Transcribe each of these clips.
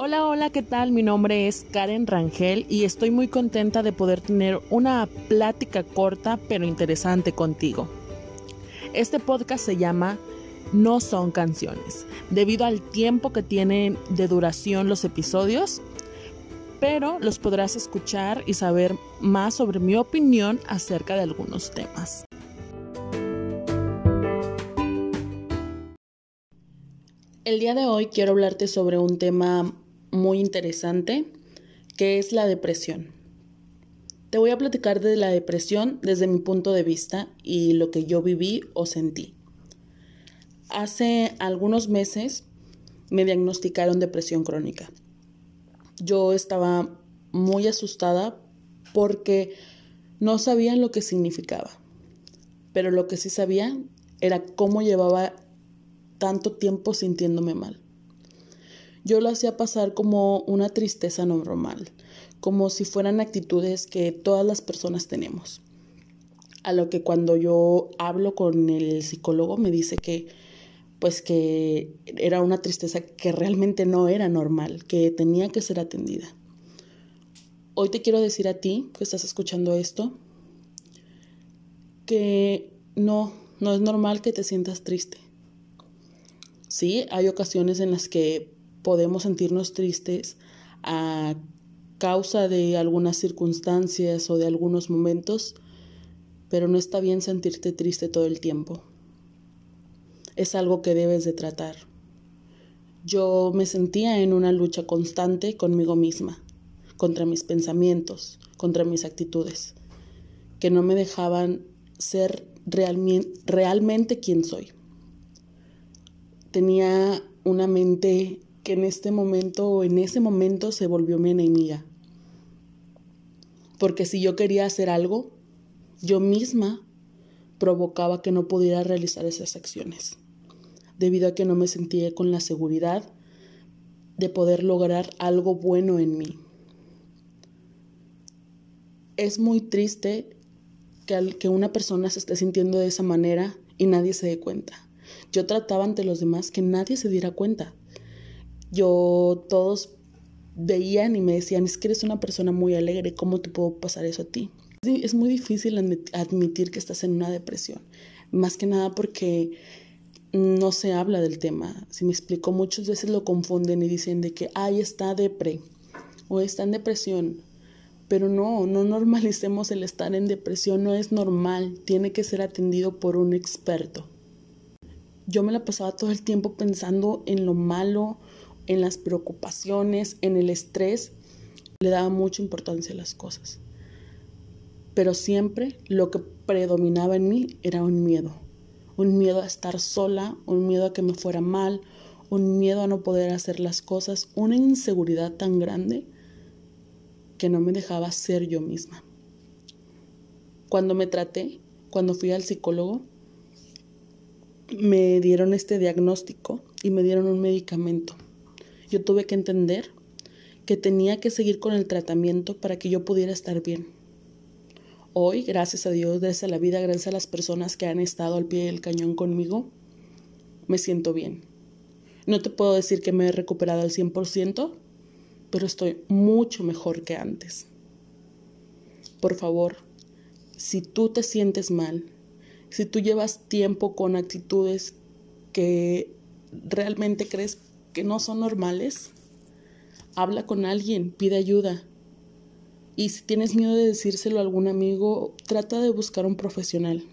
Hola, hola, ¿qué tal? Mi nombre es Karen Rangel y estoy muy contenta de poder tener una plática corta pero interesante contigo. Este podcast se llama No son canciones, debido al tiempo que tienen de duración los episodios, pero los podrás escuchar y saber más sobre mi opinión acerca de algunos temas. El día de hoy quiero hablarte sobre un tema muy interesante, que es la depresión. Te voy a platicar de la depresión desde mi punto de vista y lo que yo viví o sentí. Hace algunos meses me diagnosticaron depresión crónica. Yo estaba muy asustada porque no sabía lo que significaba, pero lo que sí sabía era cómo llevaba tanto tiempo sintiéndome mal yo lo hacía pasar como una tristeza normal, como si fueran actitudes que todas las personas tenemos. A lo que cuando yo hablo con el psicólogo me dice que pues que era una tristeza que realmente no era normal, que tenía que ser atendida. Hoy te quiero decir a ti que estás escuchando esto que no, no es normal que te sientas triste. Sí, hay ocasiones en las que podemos sentirnos tristes a causa de algunas circunstancias o de algunos momentos, pero no está bien sentirte triste todo el tiempo. Es algo que debes de tratar. Yo me sentía en una lucha constante conmigo misma, contra mis pensamientos, contra mis actitudes, que no me dejaban ser realmente, realmente quien soy. Tenía una mente que en este momento en ese momento se volvió mi enemiga. Porque si yo quería hacer algo, yo misma provocaba que no pudiera realizar esas acciones, debido a que no me sentía con la seguridad de poder lograr algo bueno en mí. Es muy triste que, que una persona se esté sintiendo de esa manera y nadie se dé cuenta. Yo trataba ante los demás que nadie se diera cuenta yo todos veían y me decían, es que eres una persona muy alegre, ¿cómo te puedo pasar eso a ti? Es muy difícil admitir que estás en una depresión, más que nada porque no se habla del tema. Si me explico, muchas veces lo confunden y dicen de que, ay, está depre o está en depresión. Pero no, no normalicemos el estar en depresión, no es normal, tiene que ser atendido por un experto. Yo me la pasaba todo el tiempo pensando en lo malo en las preocupaciones, en el estrés, le daba mucha importancia a las cosas. Pero siempre lo que predominaba en mí era un miedo. Un miedo a estar sola, un miedo a que me fuera mal, un miedo a no poder hacer las cosas, una inseguridad tan grande que no me dejaba ser yo misma. Cuando me traté, cuando fui al psicólogo, me dieron este diagnóstico y me dieron un medicamento yo tuve que entender que tenía que seguir con el tratamiento para que yo pudiera estar bien. Hoy, gracias a Dios, gracias a la vida, gracias a las personas que han estado al pie del cañón conmigo, me siento bien. No te puedo decir que me he recuperado al 100%, pero estoy mucho mejor que antes. Por favor, si tú te sientes mal, si tú llevas tiempo con actitudes que realmente crees que no son normales, habla con alguien, pide ayuda. Y si tienes miedo de decírselo a algún amigo, trata de buscar un profesional.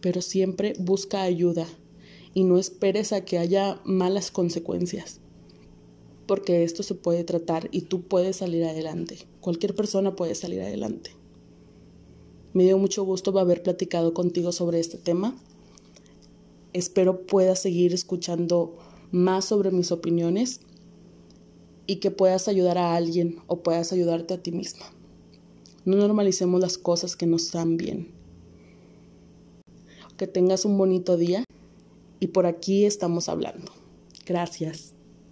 Pero siempre busca ayuda y no esperes a que haya malas consecuencias. Porque esto se puede tratar y tú puedes salir adelante. Cualquier persona puede salir adelante. Me dio mucho gusto haber platicado contigo sobre este tema. Espero puedas seguir escuchando más sobre mis opiniones y que puedas ayudar a alguien o puedas ayudarte a ti misma. No normalicemos las cosas que nos están bien. Que tengas un bonito día y por aquí estamos hablando. Gracias.